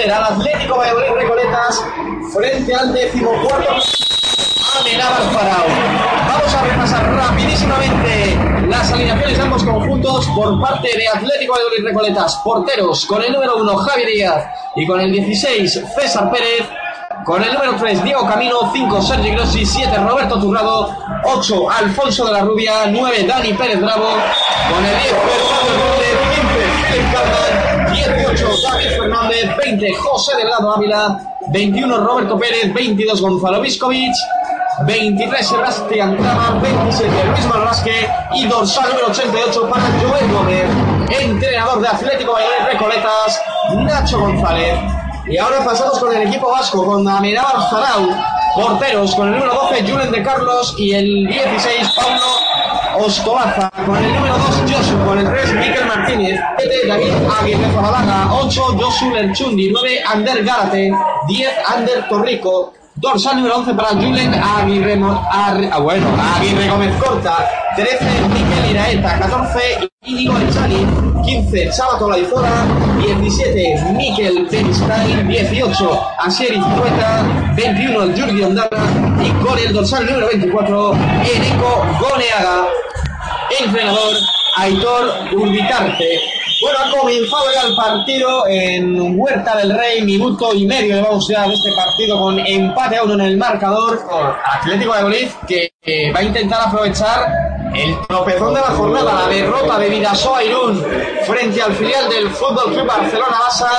enfrentar al Atlético Valladolid Recoletas, frente al décimo cuarto Amenábar Farao. Vamos a repasar rapidísimamente las alineaciones de ambos conjuntos por parte de Atlético Valladolid Recoletas. Porteros con el número 1 Javi Díaz y con el 16 César Pérez. Con el número 3, Diego Camino, 5, Sergi Grossi, 7, Roberto Turrado, 8, Alfonso de la Rubia, 9, Dani Pérez Bravo, con el 10, Fernando 18, David Fernández, 20, José Delgado Ávila, 21, Roberto Pérez, 22, Gonzalo Viscovich, 23, Sebastián Trama, 27, Luis Marrasque y dorsal número 88 para Joel Gómez, entrenador de Atlético Valladolid Recoletas, Nacho González. Y ahora pasamos con el equipo vasco, con Amenábar Zarau, porteros, con el número 12, Julen de Carlos, y el 16, Paulo Ostoaza, con el número 2, Josu, con el 3, Miquel Martínez, 7, David Aguirre Zabalaga, 8, Josu Lerchundi, 9, Ander Gárate, 10, Ander Torrico, dorsal número 11 para Julen Aguirre, Ar- ah, bueno, Aguirre Gómez Corta, 13, Miquel Iraeta, 14, Íñigo Echani, 15, Sábato Laizora, 17, Miquel Benistain, 18, Asier Iztueta, 21, el Jurgi Ondara y con el dorsal número 24, Eneco Goneaga, entrenador Aitor Urbitarte. Bueno, ha comenzado ya el partido en Huerta del Rey, minuto y medio llevamos ya de este partido con empate a uno en el marcador. Atlético de Valladolid que eh, va a intentar aprovechar el tropezón de la jornada, la derrota de Vidasoa Irún frente al filial del Fútbol Club Barcelona Basa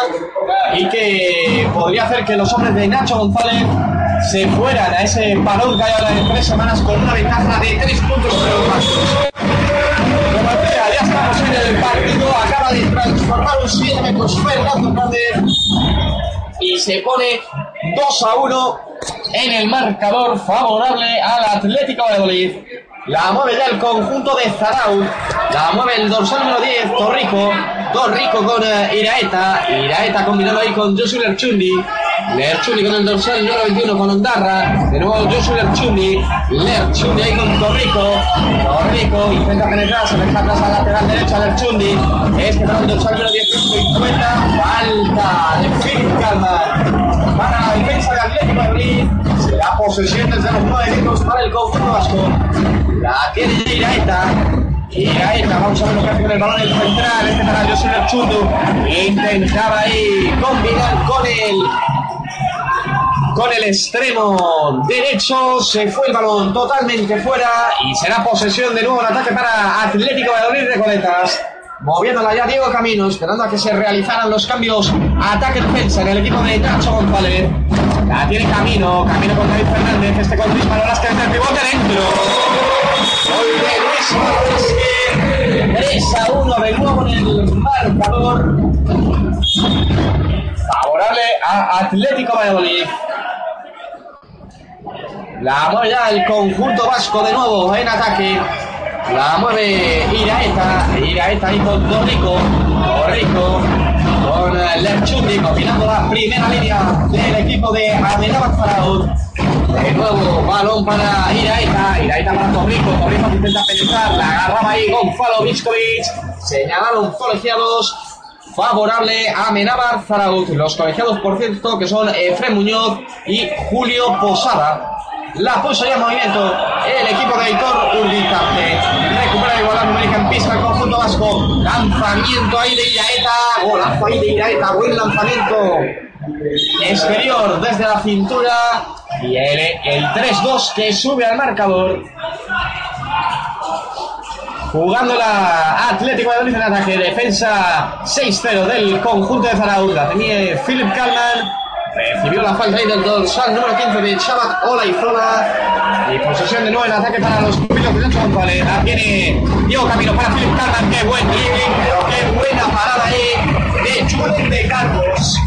y que podría hacer que los hombres de Nacho González se fueran a ese parón que hay ahora de tres semanas con una ventaja de tres puntos. Como ya estamos en el partido, acaba de transformar un 7 metros Fernando Hernández y se pone 2 a 1 en el marcador favorable al Atlético de Valladolid. La mueve ya el conjunto de Zarau, la mueve el dorsal número 10, Torrico, Torrico con eh, Iraeta, Iraeta combinando ahí con Josu Lerchundi, Lerchundi con el dorsal número 21 con Ondarra, de nuevo Josu Lerchundi, Lerchundi ahí con Torrico, Torrico intenta penetrar, se deja atrás al lateral derecho a Lerchundi, este con el dorsal número 18 y cuenta, falta de Philip Calma. Para la defensa de Atlético Madrid, será posesión desde los 9 minutos para el conjunto vasco, la tiene Iraeta, Iraeta, vamos a ver lo que hace con el balón el central, este para José Lerchundi, intentaba ahí combinar con el con el extremo derecho se fue el balón totalmente fuera y será posesión de nuevo en ataque para Atlético Valladolid Recoletas. Moviéndola ya Diego Camino, esperando a que se realizaran los cambios ataque-defensa en el equipo de Nacho González. La tiene Camino, Camino con David Fernández, este con Luis Manolas que el pivote dentro. Gol de Luis Manolas 3 a 1 de nuevo en el marcador. Favorable a Atlético Valladolid. La mueve ya el conjunto vasco de nuevo en ataque. La mueve Iraeta. Iraeta ahí con Torrico. Torrico con Lerchundi combinando la primera línea del equipo de Amenábar Faraón. De nuevo balón para Iraeta. Iraeta para Torrico. Torrico intenta penetrar. La agarraba ahí Gonzalo Viscovich. Señalaron colegiados favorable a Zaragoz. Los colegiados, por cierto, que son Efrem Muñoz y Julio Posada. La puso ya en movimiento el equipo de Aitor Urbitarte. Recupera la igualdad numérica en pista conjunto vasco. Lanzamiento ahí de Iraeta. Golazo ahí de Iraeta. Buen lanzamiento. Exterior desde la cintura. Y el, el 3-2 que sube al marcador. Jugando la Atlético de Madrid en ataque, defensa 6-0 del conjunto de Zaragoza. Tenía Philip Kalman, recibió la falta ahí del dorsal número 15 de Shabat Olaizona. Y posesión de nuevo en ataque para los pupilos de González. La tiene Diego Camino para Philip Kalman, qué buen dribbling, pero qué buena parada ahí de Julen de Carlos.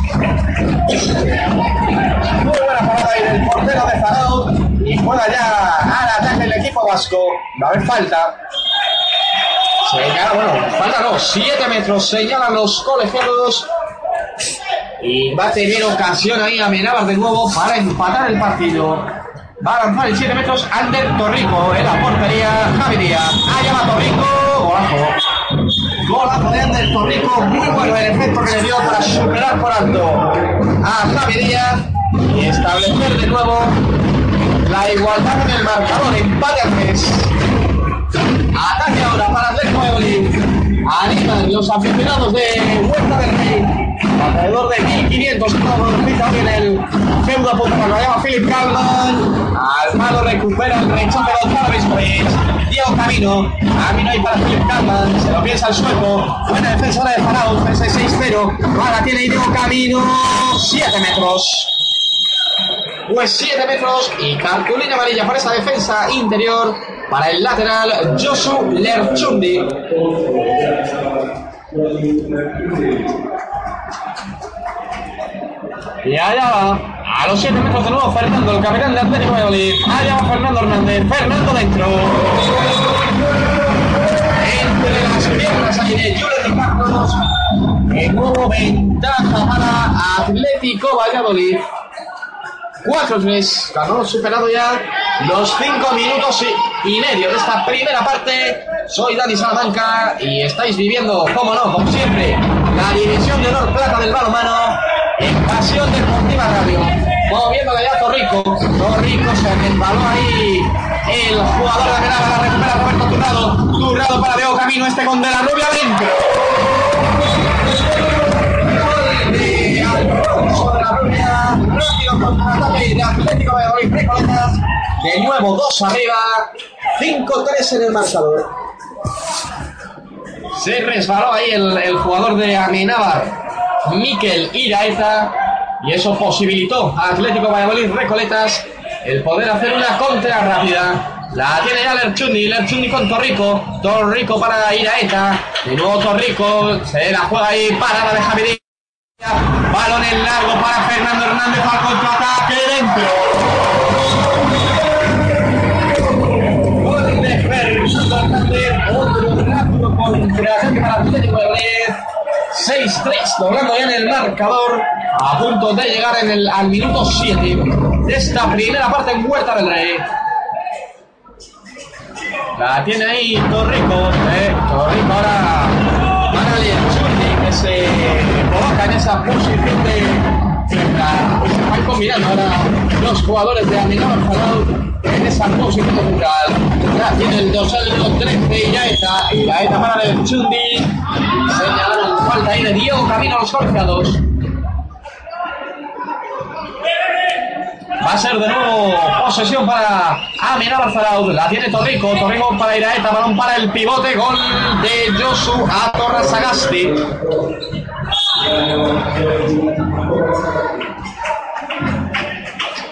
Muy buena parada ahí del portero de Zaragoza. Y juega ya al ataque el equipo vasco. Va a haber falta. Señala, bueno, falta no, 7 metros, señalan los colegiados. Y va a tener ocasión ahí Amenábar de nuevo para empatar el partido. Va a lanzar el 7 metros Ander Torrico en la portería. Javi Díaz. Allá va Torrico. Golazo. Golazo de Ander Torrico. Muy bueno el efecto que le dio para superar por alto a Javi Díaz y establecer de nuevo la igualdad en el marcador. Empate al mes. Ataque ahora para Atlético de. Animan los aficionados de Huerta del. Alrededor de 1500 estamos en el feudo a punto lo llama Philip Calman. Almado recupera el rechazo de Gonzalo Viscovic. Diego Camino. Camino ahí para Philip Calman. Se lo piensa el sueco. Buena defensa de Faraón. 6-0. Ahora tiene Diego Camino. 7 metros. Pues 7 metros y cartulina amarilla para esa defensa interior para el lateral Josu Lerchundi. Y allá va, a los 7 metros de nuevo Fernando, el capitán de Atlético Madrid. Allá va Fernando Hernández, Fernando dentro. Entre las piernas ahí de Julen Carlos. De nuevo ventaja para Atlético Valladolid. 4-3, ganó superado ya los 5 minutos y medio de esta primera parte. Soy Dani Salamanca y estáis viviendo, como no, como siempre, la división de honor plata del balonmano en Pasión Deportiva Radio. Moviéndole ya Torrico. Torrico se resbaló ahí el jugador de la la recupera Roberto Turrado. Turrado para Diego Camino, este con De la Rubia dentro. De nuevo, dos arriba. 5-3 en el marcador. Se resbaló ahí el, el jugador de Amenábar, Miquel Iraeta, y eso posibilitó a Atlético Valladolid Recoletas el poder hacer una contra rápida. La tiene ya Lerchundi, Lerchundi con Torrico, Torrico para Iraeta, de nuevo Torrico, se la juega ahí, parada de Javier. Balón en largo para Fernando Hernández al contraataque dentro. 6-3, doblando ya en el marcador, a punto de llegar en el, al minuto 7 de esta primera parte en Huerta del Rey. La tiene ahí Torrico, eh, Torrico ahora para Lerchundi que se coloca en esa posición de se están combinando ahora los jugadores de Aminado Falau en esa posición central. Ya tiene el dorsal número 13 y ya está. Y la eta para el Chundi. Señalaron falta ahí de Diego Camino a los golpeados. Va a ser de nuevo posesión para Aminar Zaraud. La tiene Torrico. Torrico para Iraeta. Balón para el pivote. Gol de Josu a Torres.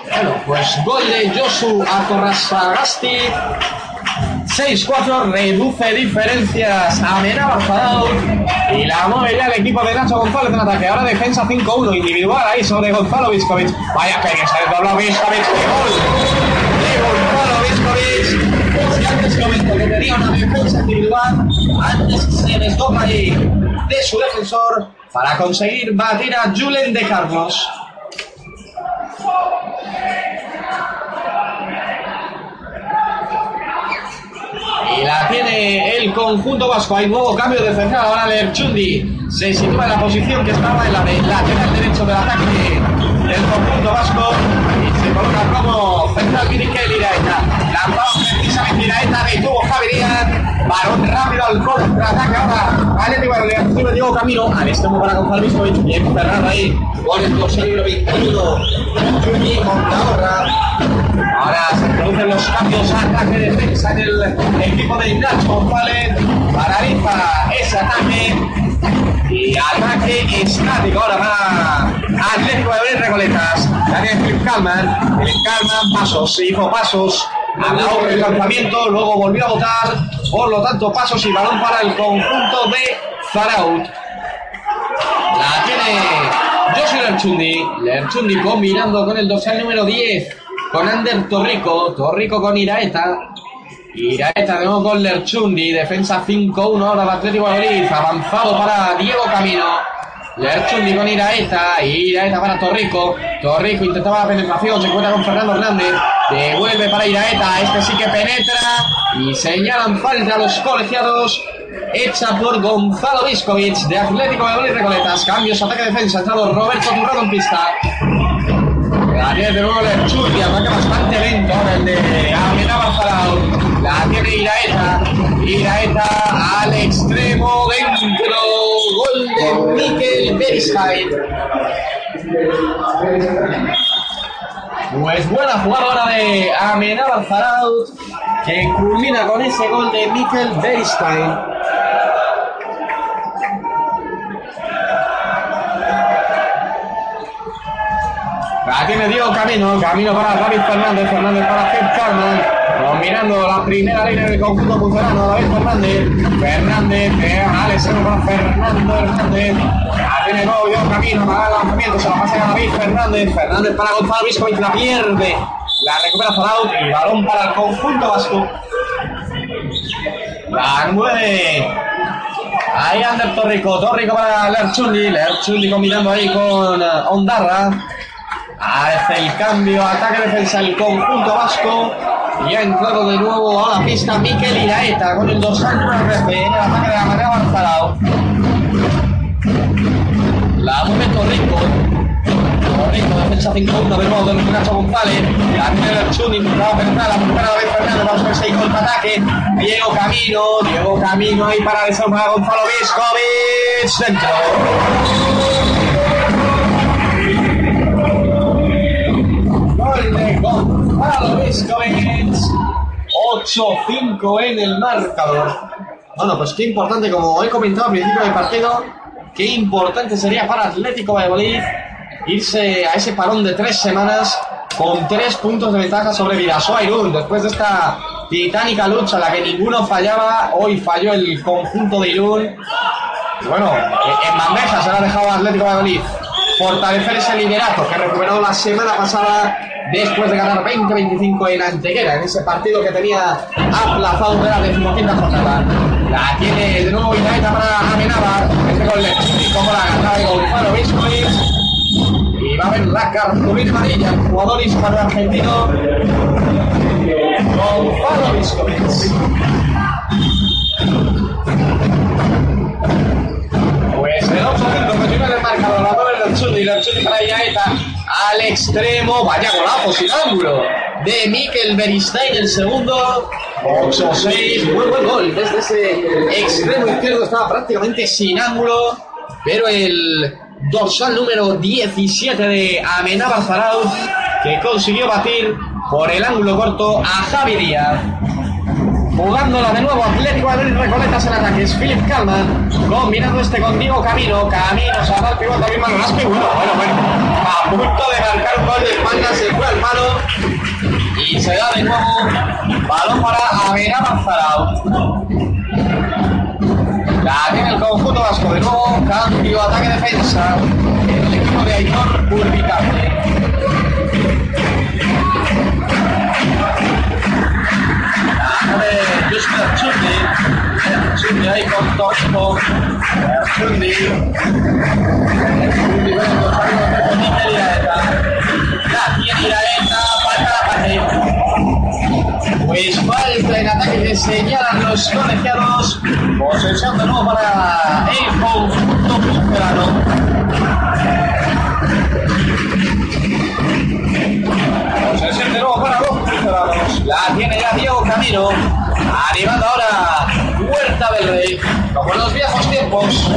Bueno, pues gol de Josu a Torrasagasti. 6-4 reduce diferencias a Mena y la mueve ya el equipo de Nacho González en ataque. Ahora defensa 5-1 individual ahí sobre Gonzalo Viscovic. Vaya que se desdobló Viscovic. ¡Qué gol! De Gonzalo Viscovic. Si antes que tenía una defensa individual, antes se desdobla ahí de su defensor para conseguir batir a Julen de Carlos. Y la tiene el conjunto vasco. Hay nuevo cambio defensivo. Ahora Lerchundi se sitúa en la posición que estaba en la de lateral derecho del ataque del conjunto vasco. Y se coloca como central Mirikel Iraeta. Lanzado precisamente Iraeta. Detuvo Javi Díaz. Balón rápido al contraataque ahora. Atlético de León Diego Camino. Al extremo para Gonzalo Viscovic. Bien cerrado ahí. Con el dorsal número 21. Chundi Montahorra. Ahora se producen los cambios ataque-defensa en el equipo de Ignacio González. Paraliza ese ataque. Y ataque estático ahora para Atlético de Madrid Recoletas. Daniel Philip Calman. Calman, pasos, se hizo pasos. A la hora del lanzamiento, luego volvió a votar. Por lo tanto, pasos y balón para el conjunto de Zaraut. La tiene Joshua Lerchundi. Lerchundi combinando con el dorsal número 10 con Ander Torrico, Torrico con Iraeta. Iraeta de nuevo con Lerchundi, defensa 5-1 ahora Atlético de Madrid, avanzado para Diego Camino. Lerchundi con Iraeta. Iraeta para Torrico. Torrico intentaba la penetración. Se encuentra con Fernando Hernández. Devuelve para Iraeta. Este sí que penetra. Y señalan falta a los colegiados. Hecha por Gonzalo Viscovic de Atlético de Madrid Recoletas. Cambios, ataque, defensa. Entrado Roberto Turrado en pista. La tiene de nuevo Lerchundi. Ataque bastante lento. Ahora el de Amenábar Farao. La tiene Iraeta. Iraeta al extremo dentro. Gol de Mikel Beristain. Pues buena jugada ahora de Amenábar Zaraut que culmina con ese gol de Mikel Beristain. La tiene Diego Camino, Camino para David Fernández, Fernández para Jeff Carman, dominando la primera línea del conjunto funcionando David Fernández, Fernández, de Alex para Fernando Hernández, tiene nuevo Diego Camino para el lanzamiento, se la pasa a David Fernández, Fernández para Gonzalo Viscovic, la pierde, la recupera Zaraut y balón para el conjunto vasco. La mueve Ahí Ander Torrico, Torrico para Lerchundi, Lerchundi combinando ahí con eh, Ondarra. Hace el cambio, ataque defensa el conjunto vasco. Y ha entrado de nuevo a la pista Mikel Iraeta con el dorsal RP en el ataque de la manera Barzalao. La mueve Torrico. Torrico, defensa 5-1 de nuevo de Nacho González. La tiene Lerchundi, intentaba penetrar la primera vez Fernández. Vamos a ver si hay contraataque. Diego Camino, Diego Camino ahí para desarmar a Gonzalo Viscovic. Dentro. 8-5 en el marcador. Bueno, pues qué importante, como he comentado al principio del partido, qué importante sería para Atlético Valladolid irse a ese parón de tres semanas con tres puntos de ventaja sobre Vidasoa Irún. Después de esta titánica lucha la que ninguno fallaba, hoy falló el conjunto de Irún. Bueno, en bandeja se la ha dejado Atlético Valladolid fortalecer ese liderato que recuperó la semana pasada después de ganar 20-25 en Antequera, en ese partido que tenía aplazado de la decimoquinta jornada. La tiene de nuevo Itaeta para Amenábar, este gol como la ganada de Gonzalo Viscovic. Y va a haber la cartulina amarilla, el jugador hispano argentino Gonzalo Viscovic. Pues el 8 continúa el marcador, la doble del Chudi, el Chudi para Iaeta al extremo, vaya golazo sin ángulo de Mikel Beristain el segundo, 8-6, muy buen gol desde ese extremo izquierdo, estaba prácticamente sin ángulo, pero el dorsal número 17 de Amenábar Zarauz que consiguió batir por el ángulo corto a Javi Díaz. Jugándola de nuevo Atlético Madrid Recoletas en ataques. Philip Kalman combinando este con Diego Camino. Camino se va al pivote también Mano Laspe. Bueno, bueno, bueno. A punto de marcar un gol de espalda. Se fue al palo. Y se da de nuevo balón para Amenábar Zarauz. La tiene el conjunto vasco de nuevo. Cambio, ataque, defensa. El equipo de Aitor Urbicante. Con Tosco. Con los amigos de Bonita Iraeta. La tiene Iraeta. Falta la pared. Pues falta en ataque que señalan los colegiados. Posesión de nuevo para el conjunto pucelano. Posesión de nuevo para los. La tiene ya Diego Camino. Animando ahora Huerta del Rey. Como en los viejos tiempos.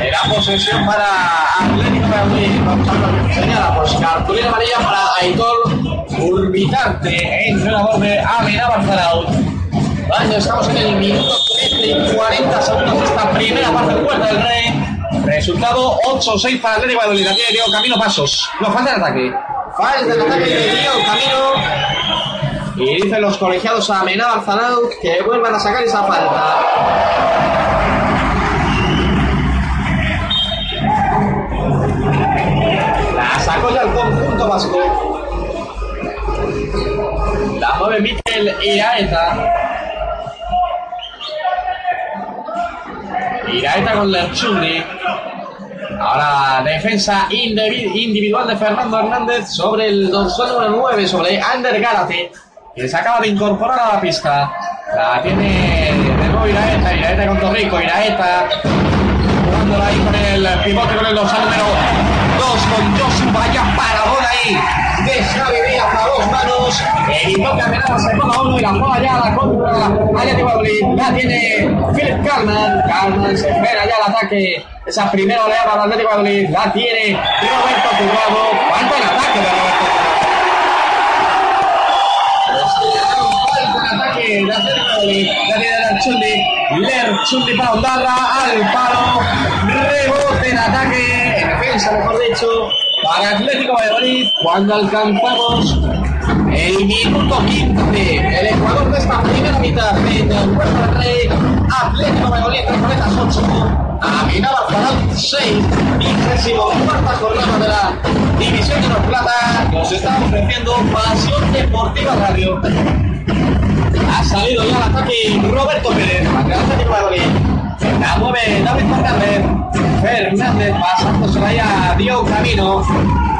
Era posesión para Atlético Madrid. Señala, pues cartulina amarilla para Aitor Urbitarte, entrenador de Amenábar Zaraut. Cuando estamos en el minuto 13 y 40 segundos de esta primera parte del Puerto del Rey. Resultado 8-6 para Atlético de Madrid. Aquí Diego Camino Pasos. No, falta el ataque. Falta el ataque de Diego Camino. Y dicen los colegiados a Amenábar Zaraut que vuelvan a sacar esa falta. La sacó ya el conjunto vasco. La mueve Mikel Iraeta. Iraeta con Lerchundi. Ahora defensa individual de Fernando Hernández sobre el dorsal número 9, sobre Ander Gárate, que se acaba de incorporar a la pista. La tiene de nuevo Iraeta, Iraeta con Torrico, Iraeta jugándola ahí con el pivote con el dorsal número 2 con Josu, vaya paradón ahí de Xavi Díaz a dos manos, evitó que Amenaza se ponga uno y la juega ya la contra. De la tiene Philip Carman, Carman se espera ya el ataque, esa primera oleada del Atlético de Madrid, la tiene Roberto Turrado, cuánto el ataque de Roberto ataque de Atlético de Madrid, la tiene Lerchundi, Lerchundi para Ondarra, al palo, rebote en ataque, en defensa mejor dicho, para Atlético Valladolid cuando alcanzamos el minuto 15. El Ecuador de esta primera mitad en el Puerto del Rey. Atlético Valladolid, Recoletas 8. Aminaba Faral 6. Vigésimo cuarta jornada de la División de los Plata. Nos está ofreciendo Pasión Deportiva Radio. Ha salido ya el ataque Roberto Pérez. Atlético Valladolid. La mueve David Fernández. Fernández pasándose ahí a Dio Camino.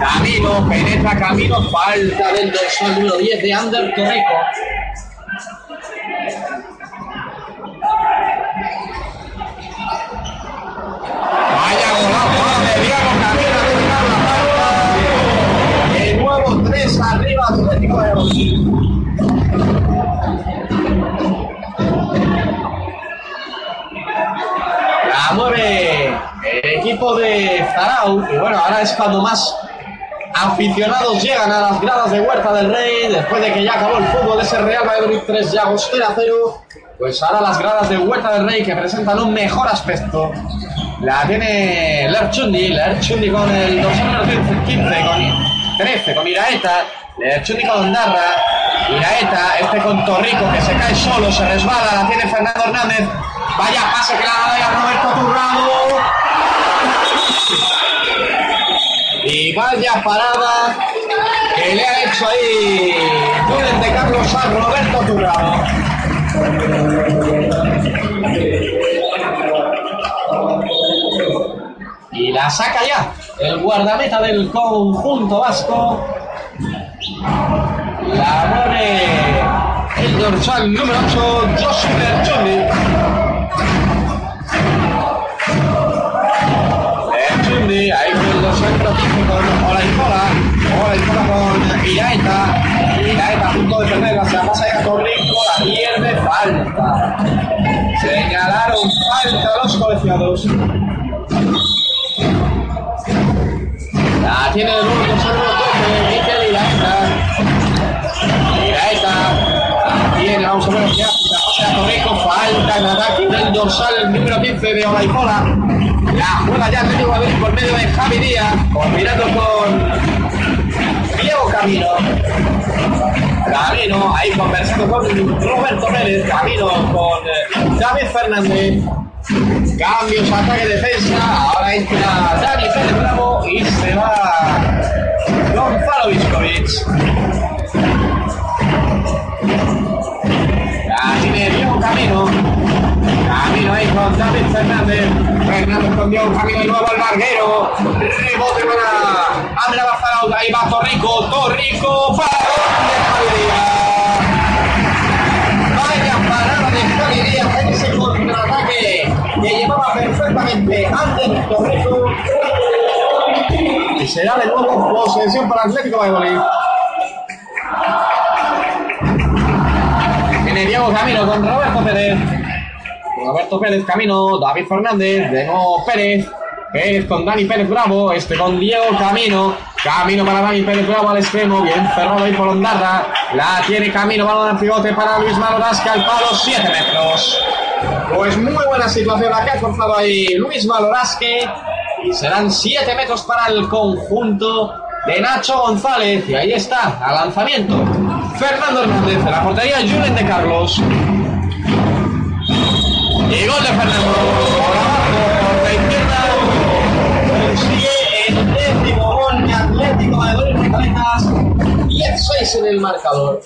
Camino, penetra Camino. Falta del dorsal número 10 de Ander Torrico. Mueve el equipo de Zarau. Y bueno, ahora es cuando más aficionados llegan a las gradas de Huerta del Rey. Después de que ya acabó el fútbol ese Real Madrid 3 y Agostera 0. Pues ahora las gradas de Huerta del Rey que presentan un mejor aspecto. La tiene Lerchundi, Lerchundi con el 215, con 13, con Iraeta, Lerchundi con Ondarra, Iraeta, este con Torrico que se cae solo, se resbala, la tiene Fernando Hernández, Vaya pase que la da Roberto Turrado. Y vaya parada que le ha hecho ahí Pueden de Carlos a Roberto Turrado. Y la saca ya el guardameta del conjunto vasco. La pone el dorsal número 8, Josu Berchoni. Olaizola con Iraeta, Iraeta a punto de perderla, se la pasa de Torrico, la pierde, falta. Señalaron falta los colegiados. La tiene de nuevo con Sandro Toque, Miquel Iraeta. Iraeta, tiene, vamos a ver qué hace, se la de Torrico, falta en ataque del dorsal número 15 de Olaizola. La juega ya Atlético Madrid por medio de Javi Díaz, combinando con Camino. Camino, ahí conversando con Roberto Pérez, Camino con eh, David Fernández. Cambios, ataque, defensa. Ahora entra Dani Pérez Bravo y se va Gonzalo Viscovic. Diego Camino. Camino ahí con David Fernández. Fernández con Dios, camino de nuevo al larguero. Rebote para Andrea Bazarauda. Ahí va Torrico. Torrico para Vaya parada de Javi en ese contraataque que llevaba perfectamente antes Torrico. Y será de nuevo posesión para Atlético Valladolid. Tiene Diego Camino con Roberto Pérez. Roberto Pérez, Camino, David Fernández, de nuevo Pérez, Pérez con Dani Pérez Bravo, este con Diego Camino, Camino para Dani Pérez Bravo al extremo, bien cerrado ahí por Ondarra, la tiene Camino, balón al pivote para Luis Malorasque al palo, 7 metros. Pues muy buena situación la que ha forzado ahí Luis Malorasque y serán 7 metros para el conjunto de Nacho González y ahí está, al lanzamiento. Fernando Hernández de la portería Julen de Carlos. Y gol de Fernando. Por la izquierda. Consigue el décimo gol de Atlético de Madrid. 3 en el marcador.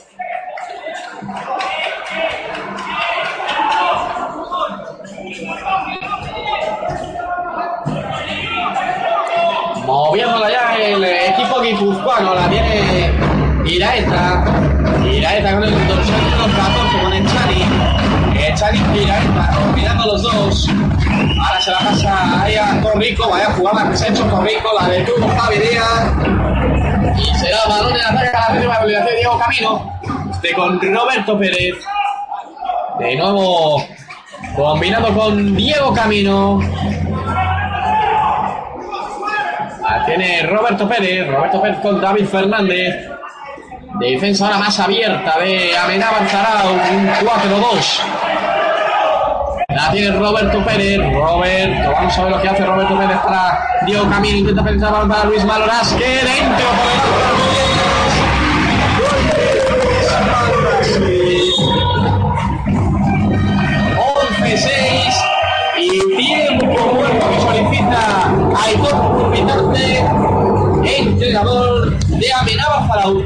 Moviéndola ya el equipo guipuzcoano, la tiene Iraeta. Iraeta con el dorsal número 14 con el. Chani mirando los dos. Ahora se la pasa ahí a Torrico, vaya jugada que se ha hecho Torrico, la de Tuvo Javi Díaz. Y será balón en ataque a la última habilidad de Diego Camino. Este con Roberto Pérez. De nuevo combinado con Diego Camino. La tiene Roberto Pérez. Roberto Pérez con David Fernández. Defensa ahora más abierta de Amenábar Zarao. Un 4-2. La tiene Roberto Pérez. Roberto, vamos a ver lo que hace Roberto Pérez para Diego Camino. Intenta pensar para Luis Maloras. Que dentro por el 11-6 y tiempo muerto que solicita Aitor Vitarte, entrenador de Amenábar Zarao.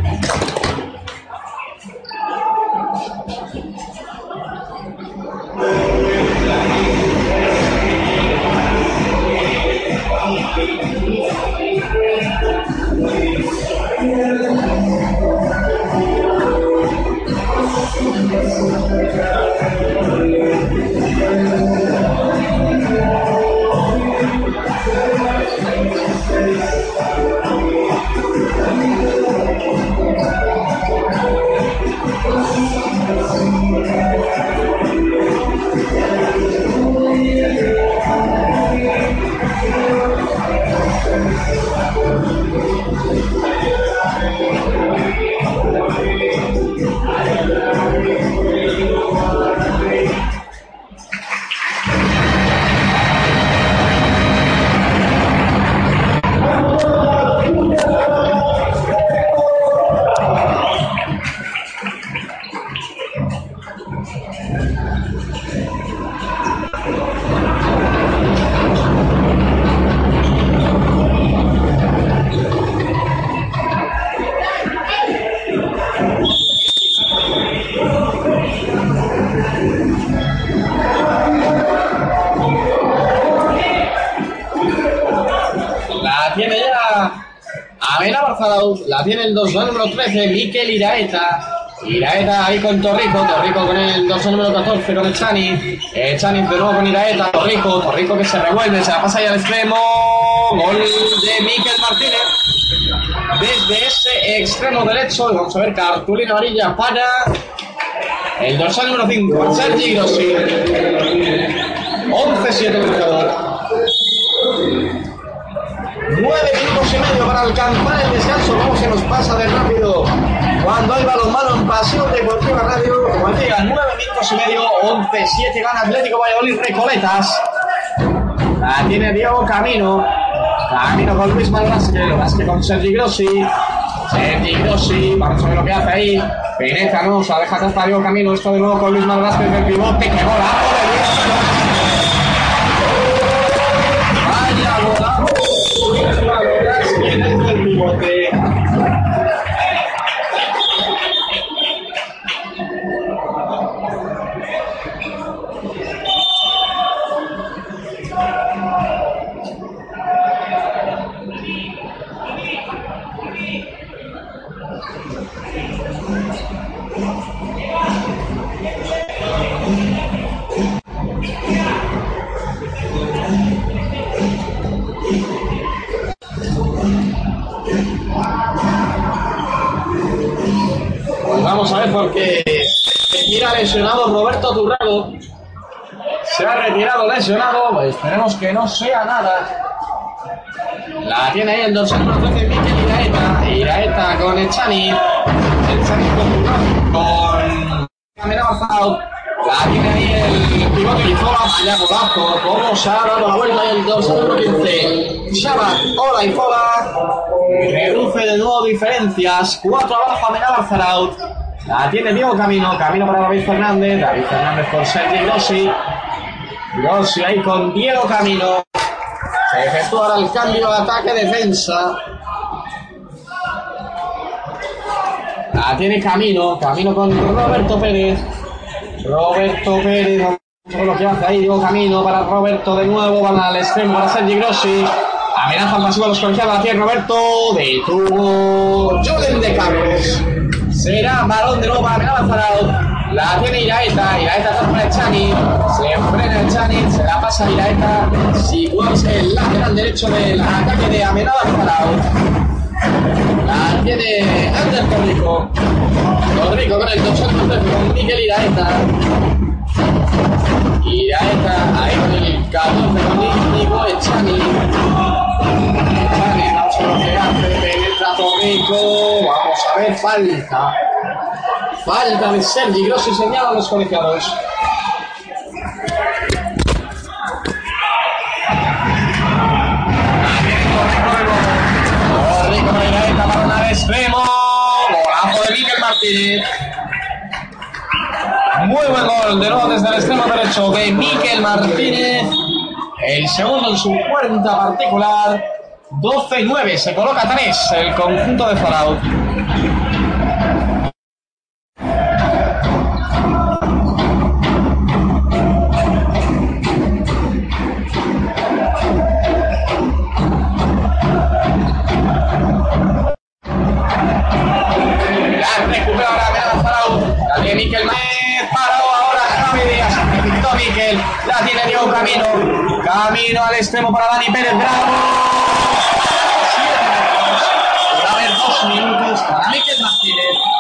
Número 13, Miquel Iraeta. Iraeta ahí con Torrico, Torrico con el dorsal número 14 con Chani. Eh, Chani de nuevo con Iraeta, Torrico, Torrico que se revuelve, se la pasa ahí al extremo. Gol de Miquel Martínez. Desde ese extremo derecho, vamos a ver, cartulina amarilla para el dorsal número 5, para Sergi Grossi. 11-7 marcador. 9 minutos y medio para alcanzar el descanso. Cómo se nos pasa de rápido cuando hay balonmano en Pasión Deportiva Radio. Como decía, 9 minutos y medio, 11-7 gana Atlético Valladolid Recoletas. La tiene Diego Camino. Camino con Luis Malvasque. Vázquez con Sergi Grossi. Sergi Grossi. Vamos a ver lo que hace ahí. Penetra, no, se deja atrás para Diego Camino. Esto de nuevo con Luis Malvasque del pivote. ¡Qué golazo Luis! Porque se tira lesionado Roberto Turrado. Se ha retirado lesionado, pues esperemos que no sea nada. La tiene ahí el dorsal número 13 Mikel Iraeta. Iraeta con el Chani. El Chani con con Camera Bazao. La tiene ahí el pivote y Fola. Vaya golazo. Cómo se ha dado la vuelta el dorsal número 15. Shabat, Ola y Fola. Reduce de nuevo diferencias. 4 abajo a Menaba Zaraut. La tiene Diego Camino. Camino para David Fernández. David Fernández con Sergi Grossi. Grossi ahí con Diego Camino. Se efectúa ahora el cambio ataque-defensa. La tiene Camino, Camino con Roberto Pérez. Roberto Pérez, ver lo que hace ahí, Diego Camino para Roberto de nuevo, van al extremo para Sergi Grossi. Amenaza masiva a los colegiados, la tiene Roberto, detuvo Julen de Carlos. Será balón de nuevo para Zarao. La tiene Iraeta, Iraeta está con el Chani, se frena el Chani, se la pasa a Iraeta, situándose el lateral derecho del ataque de Amenaza Zarao. La tiene Ander Torrico. Torrico con el 200 con Miguel Iraeta. Iraeta ahí con el 14 con Íñigo Echani. Vamos a ver lo hace. Penetra Torrico. Vamos a ver, falta. Falta de Sergi Grossi señala a los colegiados. Extremo. Golazo de Miguel Martínez. Muy buen gol de nuevo desde el extremo derecho de Miquel Martínez. El segundo en su cuenta particular. 12-9. Se coloca 3 el conjunto de tiene Miquel Martínez. Paró ahora Javi Díaz. Miquel. La tiene Diego Camino. Camino al extremo para Dani Pérez. Bravo. Va a haber dos minutos para Miquel Martínez.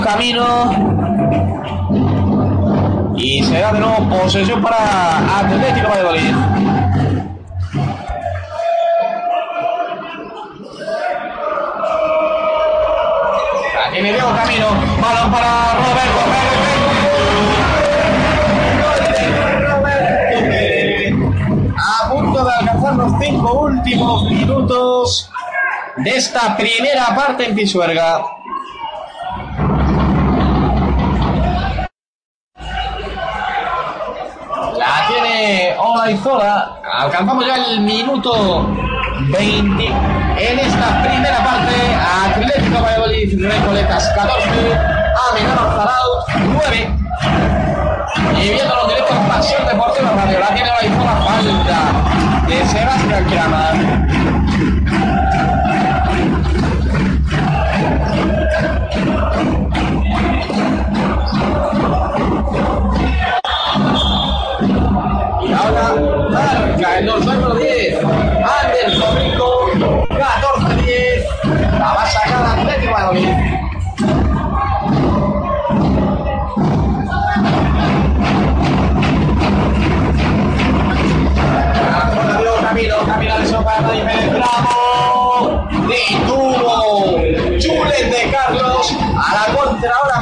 Camino. Y se da de nuevo posesión para Atlético Valladolid. La tiene Diego Camino. Balón para Roberto. A punto de alcanzar los cinco últimos minutos de esta primera parte en Pisuerga. Tiene Olaizola. Alcanzamos ya el minuto 20 en esta primera parte. Atlético Valladolid, Recoletas 14, Amenaza Zarao 9. Y viéndolo en directo Pasión Deportiva Radio, la tiene Olaizola falta de Sebastián Kramer.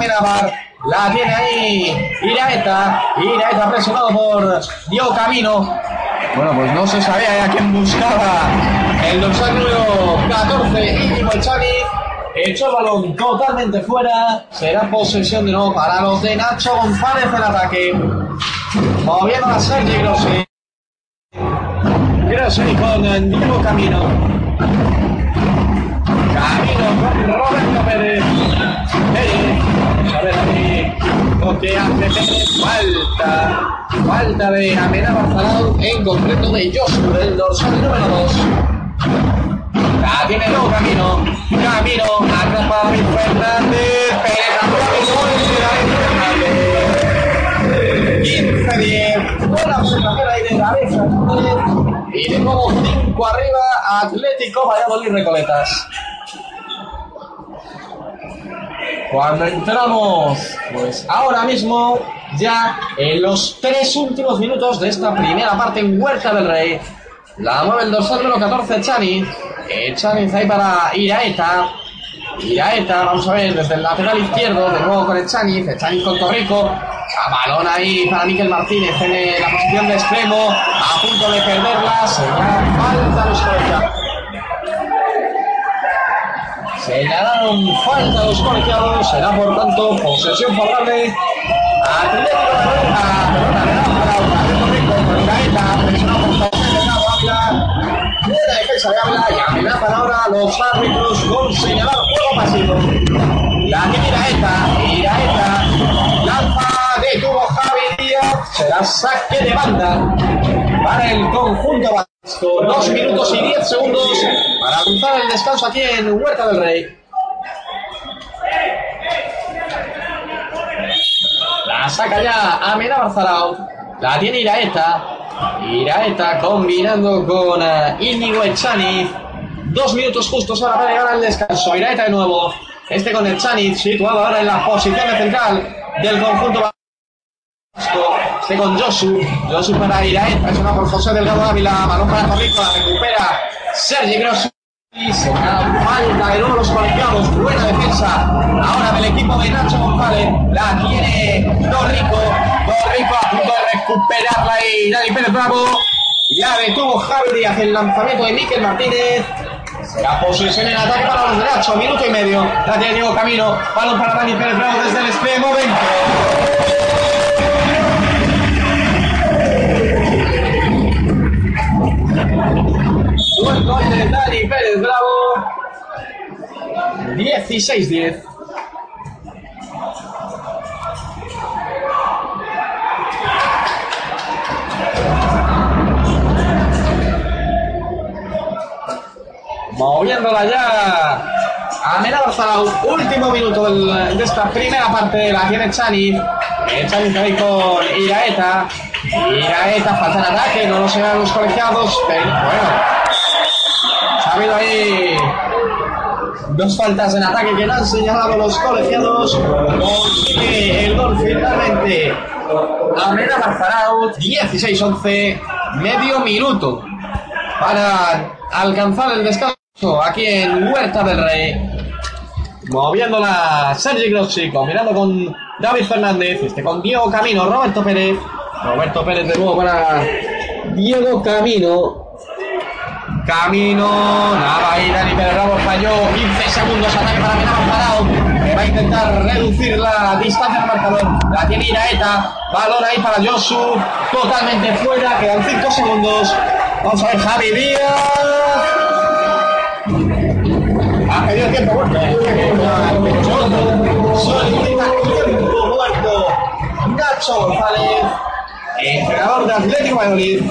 Miramar. La tiene ahí Iraeta. Iraeta presionado por Diego Camino. Bueno, pues no se sabía a quién buscaba el dorsal número 14, Íñigo Echani. Echó el balón totalmente fuera. Será posesión de nuevo para los de Nacho González en ataque. Moviendo a Sergi Grossi. Grossi con Diego Camino. Camino con Roberto Pérez. Pérez. Vamos a ver ahí lo que hace Falta. Falta de Amena en concreto de Joshua, el dorsal número 2. La tiene luego Camino. Camino. Atrapa David Fernández. Penetra Fernández. 15-10. Buena observación ahí de David Fernández. Y de nuevo 5 arriba. Atlético Valladolid Recoletas. Cuando entramos, pues ahora mismo, ya en los tres últimos minutos de esta primera parte en Huerta del Rey, la mueve el dorsal número 14, Chani. Eh, Chani ahí para Iraeta. Iraeta, vamos a ver, desde el lateral izquierdo, de nuevo con el Chaniz, el Chaniz con Torrico. Balón ahí para Miquel Martínez en la posición de extremo, a punto de perderla, será falta los Señalaron falta los colegiados, será por tanto posesión favorable. Atlético de por de la defensa de Ávila y amenazan ahora los árbitros con señalar juego pasivo. La Iraeta, Iraeta, lanza de tubo Javi Díaz, será saque de banda para el conjunto. Dos minutos y diez segundos para avanzar el descanso aquí en Huerta del Rey. La saca ya Amena Barzalao. La tiene Iraeta. Iraeta combinando con uh, Íñigo Echani. Dos minutos justos ahora para llegar al descanso. Iraeta de nuevo. Este con Echani, situado ahora en la posición central del conjunto con Josu. Josu para Iraeta. Es una por José Delgado Ávila. Balón para Torrico. La recupera Sergi Grosso. Y se da falta de nuevo los colegiados. Buena defensa. Ahora del equipo de Nacho González. La tiene Torrico. Torrico a punto de recuperarla y Dani Pérez Bravo. Ya detuvo Javi Díaz el lanzamiento de Miquel Martínez. Será posesión en ataque para los de Nacho. Minuto y medio. La tiene Diego Camino. Balón para Dani Pérez Bravo desde el extremo. 20. De Dani Pérez Bravo. 16-10. Moviéndola ya. Amena Barzalao, último minuto de esta primera parte, la tiene Chani. Chani ahí con Iraeta. Iraeta, falta en ataque, no lo serán los colegiados, pero bueno. Ha habido ahí dos faltas en ataque que no han señalado los colegiados. Consigue el gol finalmente. Amena Barzalao, 16-11, medio minuto para alcanzar el descanso aquí en Huerta del Rey. Moviéndola Sergi Grossi, combinando con David Fernández, este con Diego Camino, Roberto Pérez. Roberto Pérez de nuevo para Diego Camino. Camino, ahí Dani Pérez Ramos falló, 15 segundos, ataque para Mena Parado, va a intentar reducir la distancia del marcador. La tiene Iraeta, balón ahí para Josu, totalmente fuera, quedan 5 segundos. Vamos a ver Javi Díaz. Ha pedido tiempo muerto. Solicita tiempo muerto. Nacho González, entrenador de Atlético Valladolid.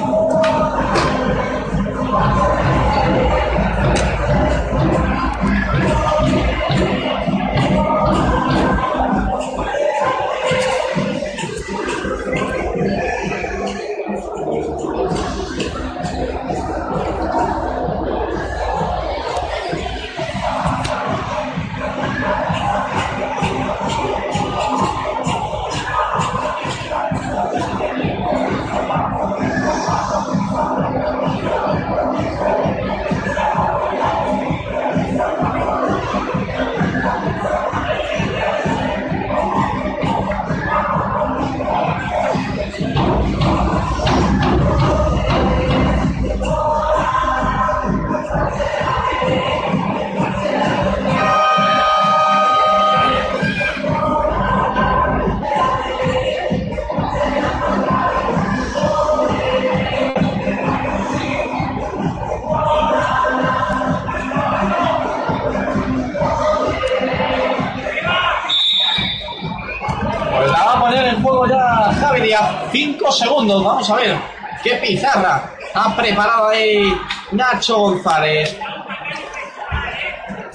Media, 5 segundos. Vamos a ver qué pizarra ha preparado ahí Nacho González.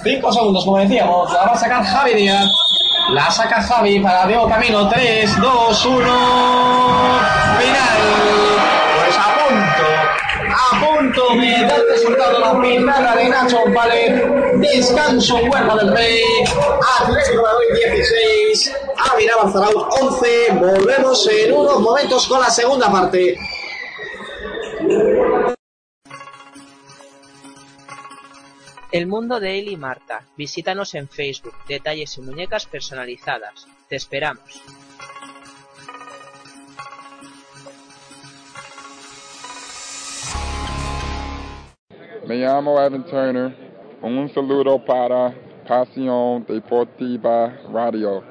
5 segundos, como decíamos, la va a sacar Javi Díaz. La saca Javi para Diego Camino. 3, 2, 1. Final. Pues a punto. A punto de dar resultado la pizarra de Nacho González. Descanso Huerta del Rey. Atlético de Madrid 16. Ávila Barzalauz 11. Volvemos en unos momentos con la segunda parte. El mundo de Eli y Marta. Visítanos en Facebook. Detalles y muñecas personalizadas. Te esperamos. Me llamo Evan Turner. Un saludo para Pasión Deportiva Radio.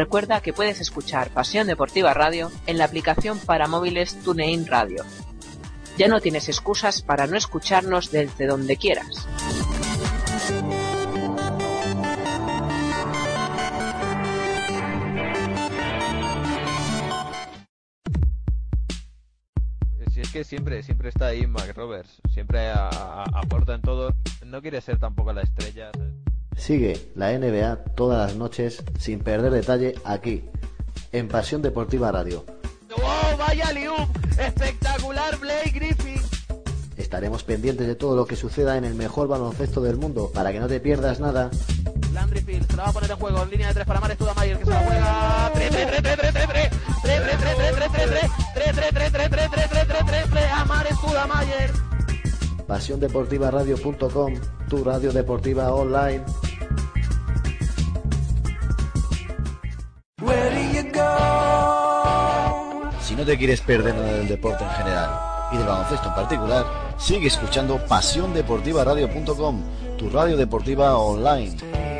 Recuerda que puedes escuchar Pasión Deportiva Radio en la aplicación para móviles TuneIn Radio. Ya no tienes excusas para no escucharnos desde donde quieras. Si es que siempre, siempre está ahí Mac Roberts, siempre aporta en todo. No quiere ser tampoco la estrella. Sigue la NBA todas las noches sin perder detalle aquí, en Pasión Deportiva Radio. ¡Vaya Lium! ¡Espectacular Blake Griffin! Estaremos pendientes de todo lo que suceda en el mejor baloncesto del mundo para que no te pierdas nada. Landry Fields se la va a poner en juego en línea de tres para Mares Mayer que se la juega. 3 3 3 3 3 3 3 3 3 3 3 3 3 3 3 3 3 3 3 3 3 3 3 3 3 3 3 3 3 3 3 pasiondeportivaradio.com, tu radio deportiva online. Si no te quieres perder nada del deporte en general y del baloncesto en particular, sigue escuchando pasiondeportivaradio.com, tu radio deportiva online.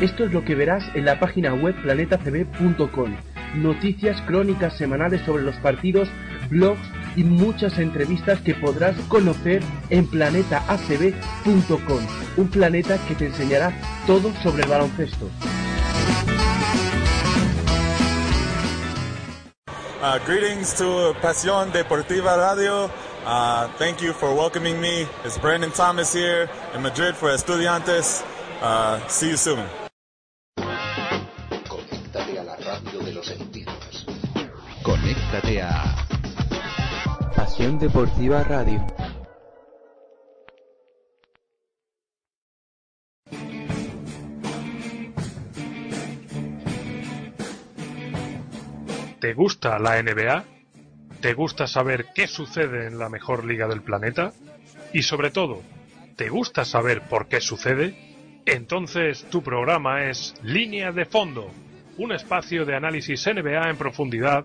Esto es lo que verás en la página web planetacb.com. Noticias crónicas semanales sobre los partidos, blogs y muchas entrevistas que podrás conocer en planetacb.com. Un planeta que te enseñará todo sobre el baloncesto. Uh, greetings to Pasión Deportiva Radio. Uh, thank you for welcoming me. It's Brandon Thomas here in Madrid for Estudiantes. Uh, see you soon. Conéctate a Pasión Deportiva Radio. ¿Te gusta la NBA? ¿Te gusta saber qué sucede en la mejor liga del planeta? Y sobre todo, ¿te gusta saber por qué sucede? Entonces tu programa es Línea de Fondo, un espacio de análisis NBA en profundidad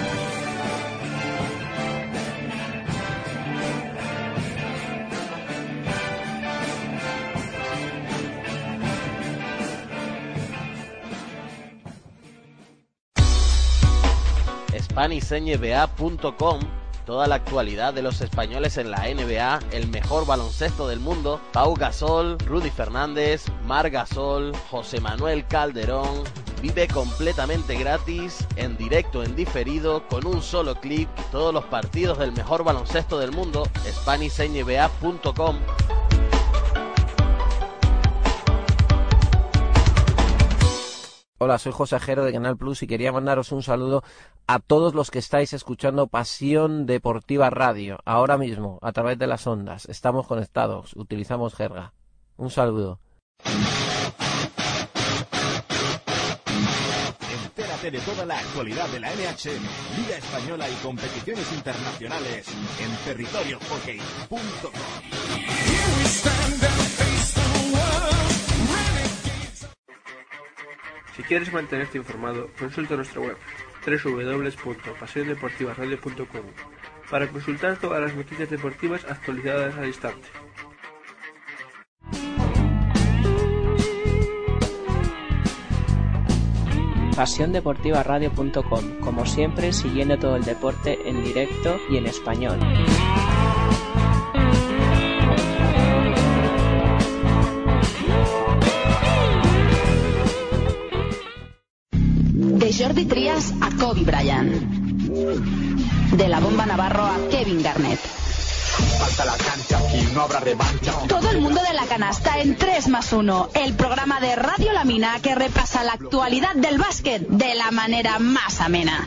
SpanishNBA.com toda la actualidad de los españoles en la NBA, el mejor baloncesto del mundo, Pau Gasol, Rudy Fernández, Mar Gasol, José Manuel Calderón. Vive completamente gratis, en directo, en diferido, con un solo clic, todos los partidos del mejor baloncesto del mundo, SpanishNBA.com. Hola, soy José Jero de Canal Plus y quería mandaros un saludo a todos los que estáis escuchando Pasión Deportiva Radio ahora mismo a través de las ondas. Estamos conectados, utilizamos jerga. Un saludo. Entérate de toda la actualidad de la NH, Liga Española y competiciones internacionales en territoriohockey.com. Si quieres mantenerte informado, consulta nuestra web www.pasiondeportivaradio.com para consultar todas las noticias deportivas actualizadas al instante. pasiondeportivaradio.com, como siempre siguiendo todo el deporte en directo y en español. De Jordi Trias a Kobe Bryant. De la bomba Navarro a Kevin Garnett. Falta la cancha, aquí no habrá revancha. Todo el mundo de la canasta en 3 más 1, el programa de Radio La Mina que repasa la actualidad del básquet de la manera más amena.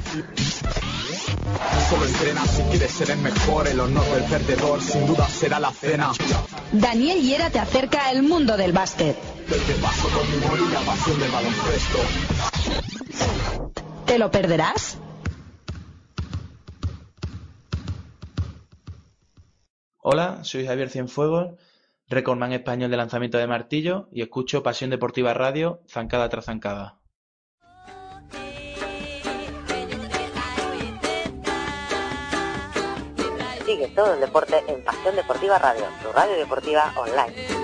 Solo entrena si quieres ser el mejor, el honor del perdedor sin duda será la cena. Daniel Hiera te acerca al mundo del básquet. Del que paso con la pasión del baloncesto. ¿Te lo perderás? Hola, soy Javier Cienfuegos, recordman español de lanzamiento de martillo y escucho Pasión Deportiva Radio, zancada tras zancada. Sigue todo el deporte en Pasión Deportiva Radio, tu radio deportiva online.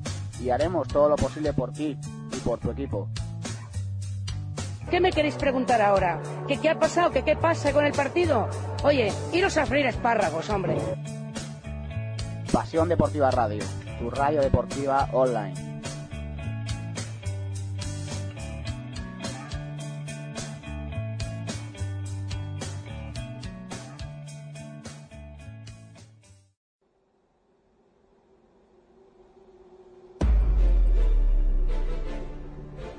y haremos todo lo posible por ti y por tu equipo. ¿Qué me queréis preguntar ahora? ¿Que qué ha pasado? ¿Que qué pasa con el partido? Oye, iros a freír espárragos, hombre. Pasión Deportiva Radio, tu radio deportiva online.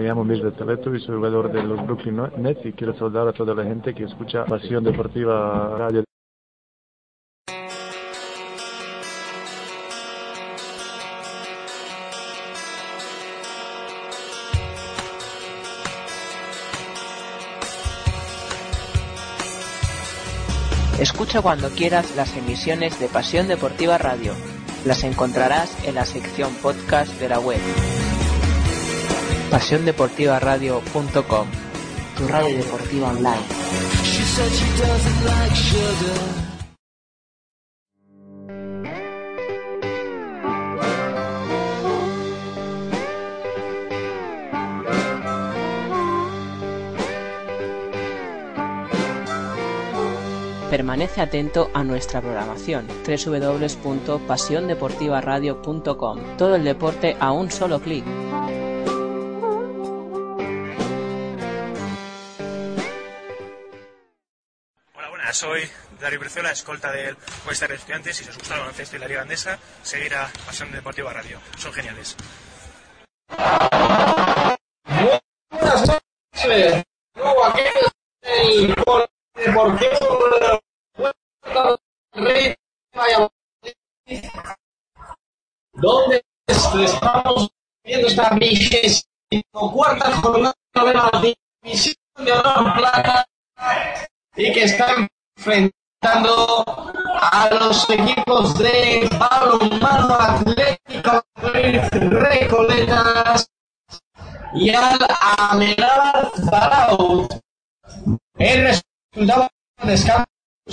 Me llamo Miguel Teleto y soy jugador de los Brooklyn Nets y quiero saludar a toda la gente que escucha Pasión Deportiva Radio. Escucha cuando quieras las emisiones de Pasión Deportiva Radio. Las encontrarás en la sección podcast de la web. PasiónDeportivaRadio.com Tu radio deportiva online. Permanece atento a nuestra programación www.pasiondeportivaradio.com. Todo el deporte a un solo clic. Soy Dario Brizuela, escolta del de Estudiantes si os gusta el baloncesto y la Liga Andesa, seguir a Pasión Deportiva Radio. Son geniales. Buenas noches. Luego aquí el Deportivo donde estamos viendo esta vigésima cuarta jornada de la división de honor plata y que están enfrentando a los equipos de balonmano atlético Recoletas y al Amenar Zaraut. El resultado de descanso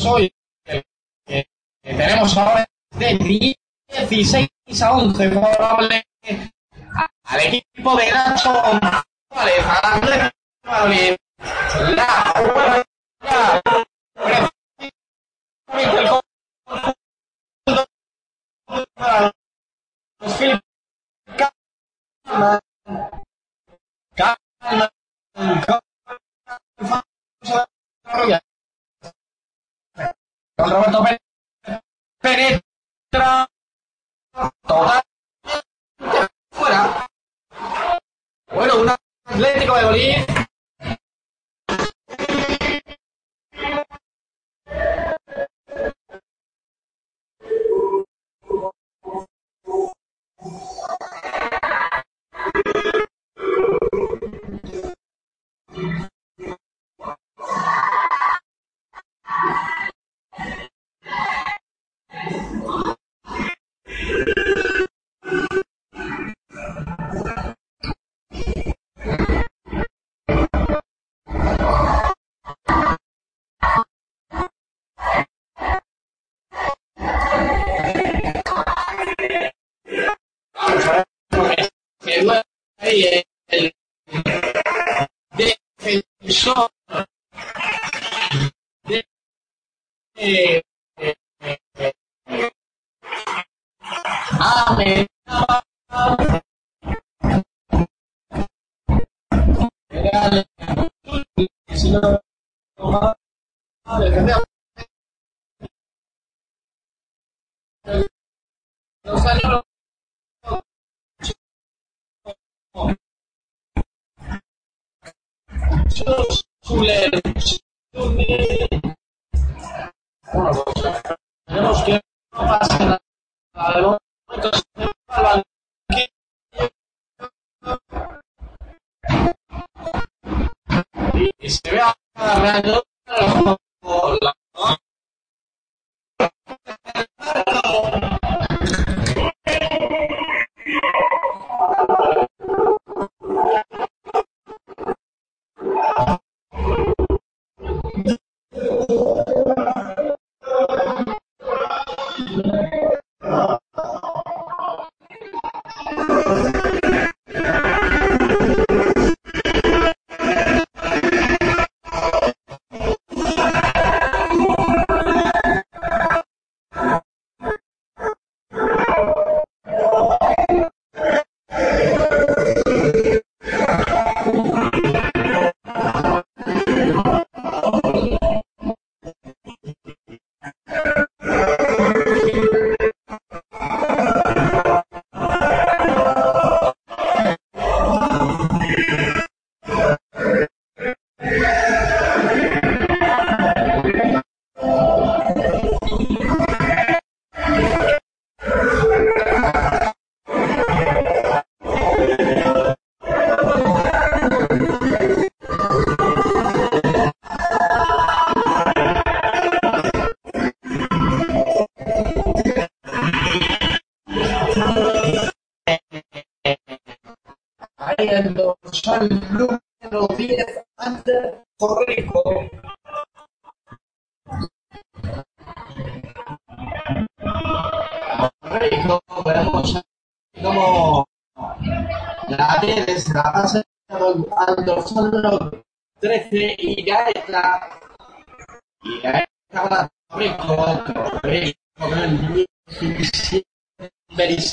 hoy que, que tenemos ahora de 16 a 11 favorable al equipo de Nacho González, a la Madrid. La juega precisamente el gol para los. Penetra. Fuera. Bueno, un Atlético de Bolívar.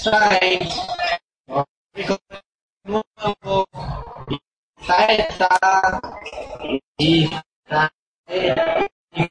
Beristain. Torrico nuevo y Gaeta y Gaeta y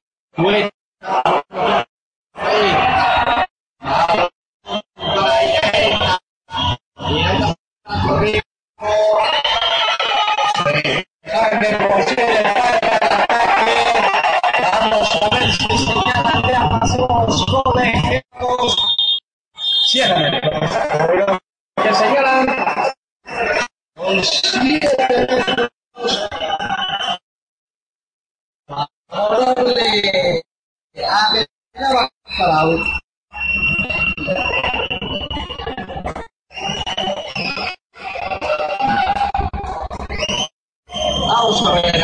Vamos a ver,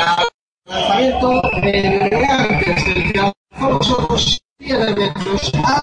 lanzamiento de antes del Alfonso 7 metros a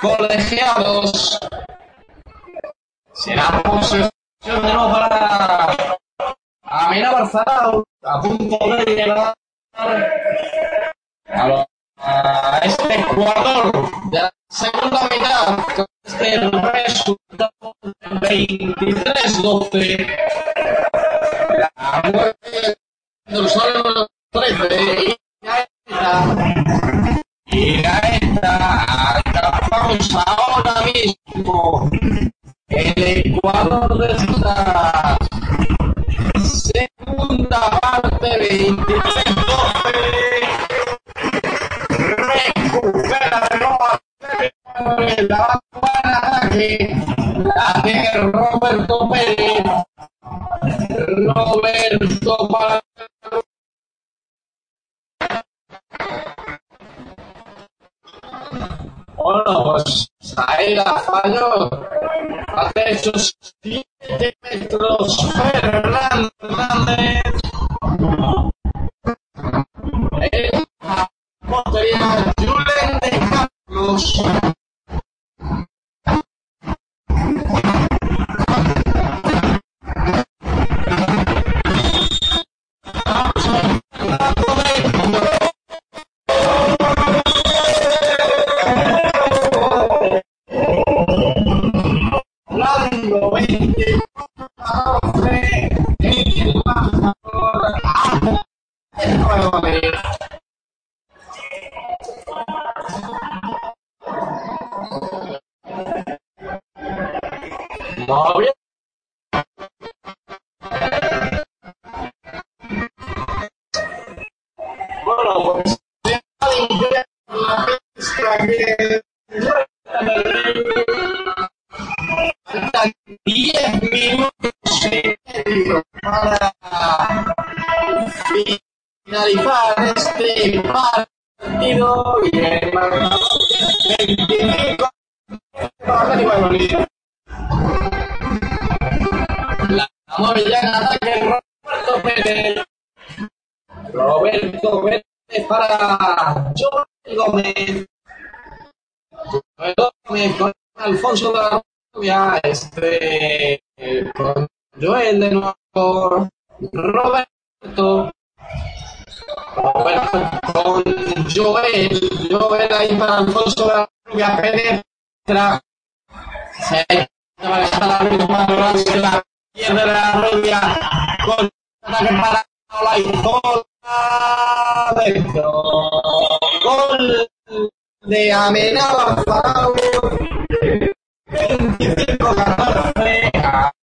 colegiados. Será posesión de nuevo para Amina Barzalao, a punto de llegar a, lo- a este jugador de la segunda mitad con este resultado 23-12. La mueve dorsal número 13 y Gaeta. Y Gaeta acabamos ahora mismo el Ecuador de esta segunda parte 23-12 recupera de la la de Roberto Pérez. Roberto para bueno pues ahí la falló. Hace esos 7 metros Fernández Este con Joel de nuevo. Roberto. Con Joel, Joel ahí para Alfonso de Rubia, penetra. Se estar la misma Rubia, la pierde la Rubia, con ataque para la Izola, dentro. Gol de 25 14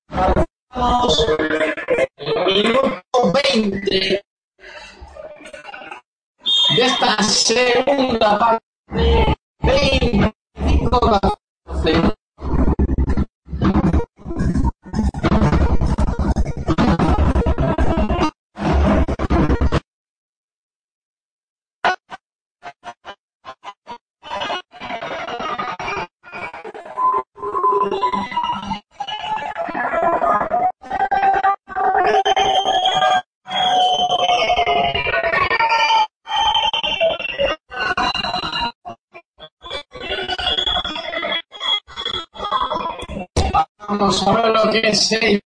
avanzamos el minuto 20 de esta segunda parte 25 14 ver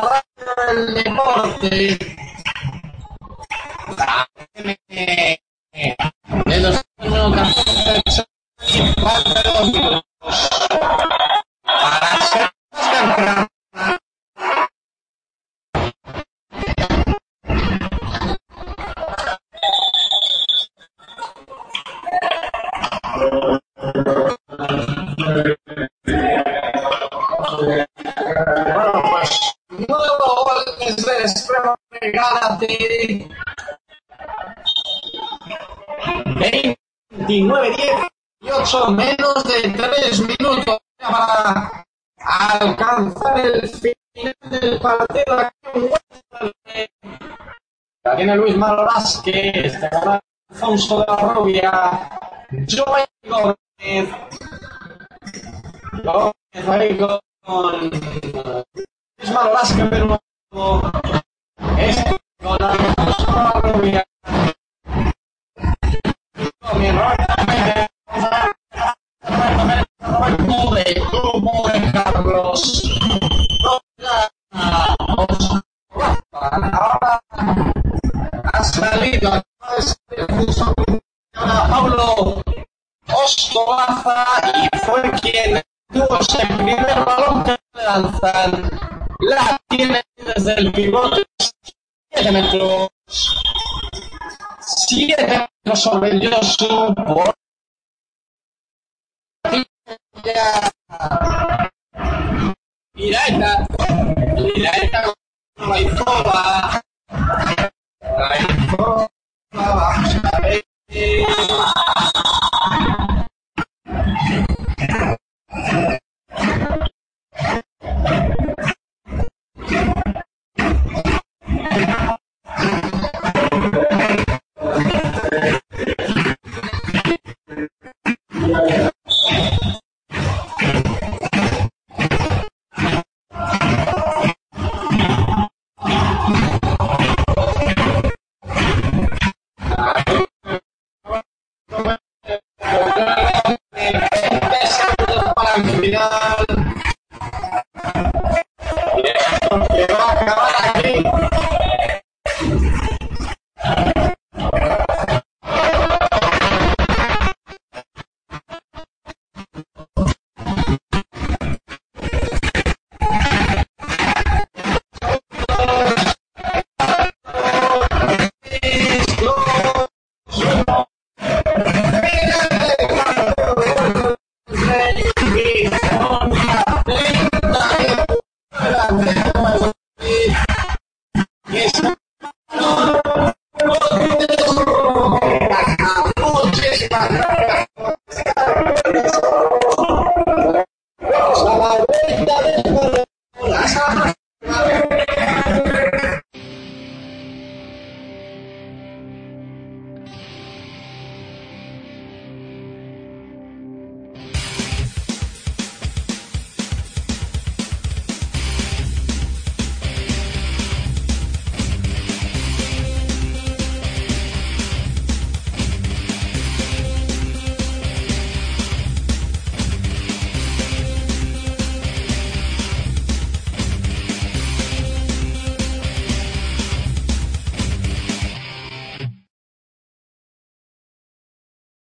Radio, del deporte. Está Alfonso de la Rubia, tiene desde el pivote 7 metros. 7 metros sobre el Josu por Iraeta, Iraeta con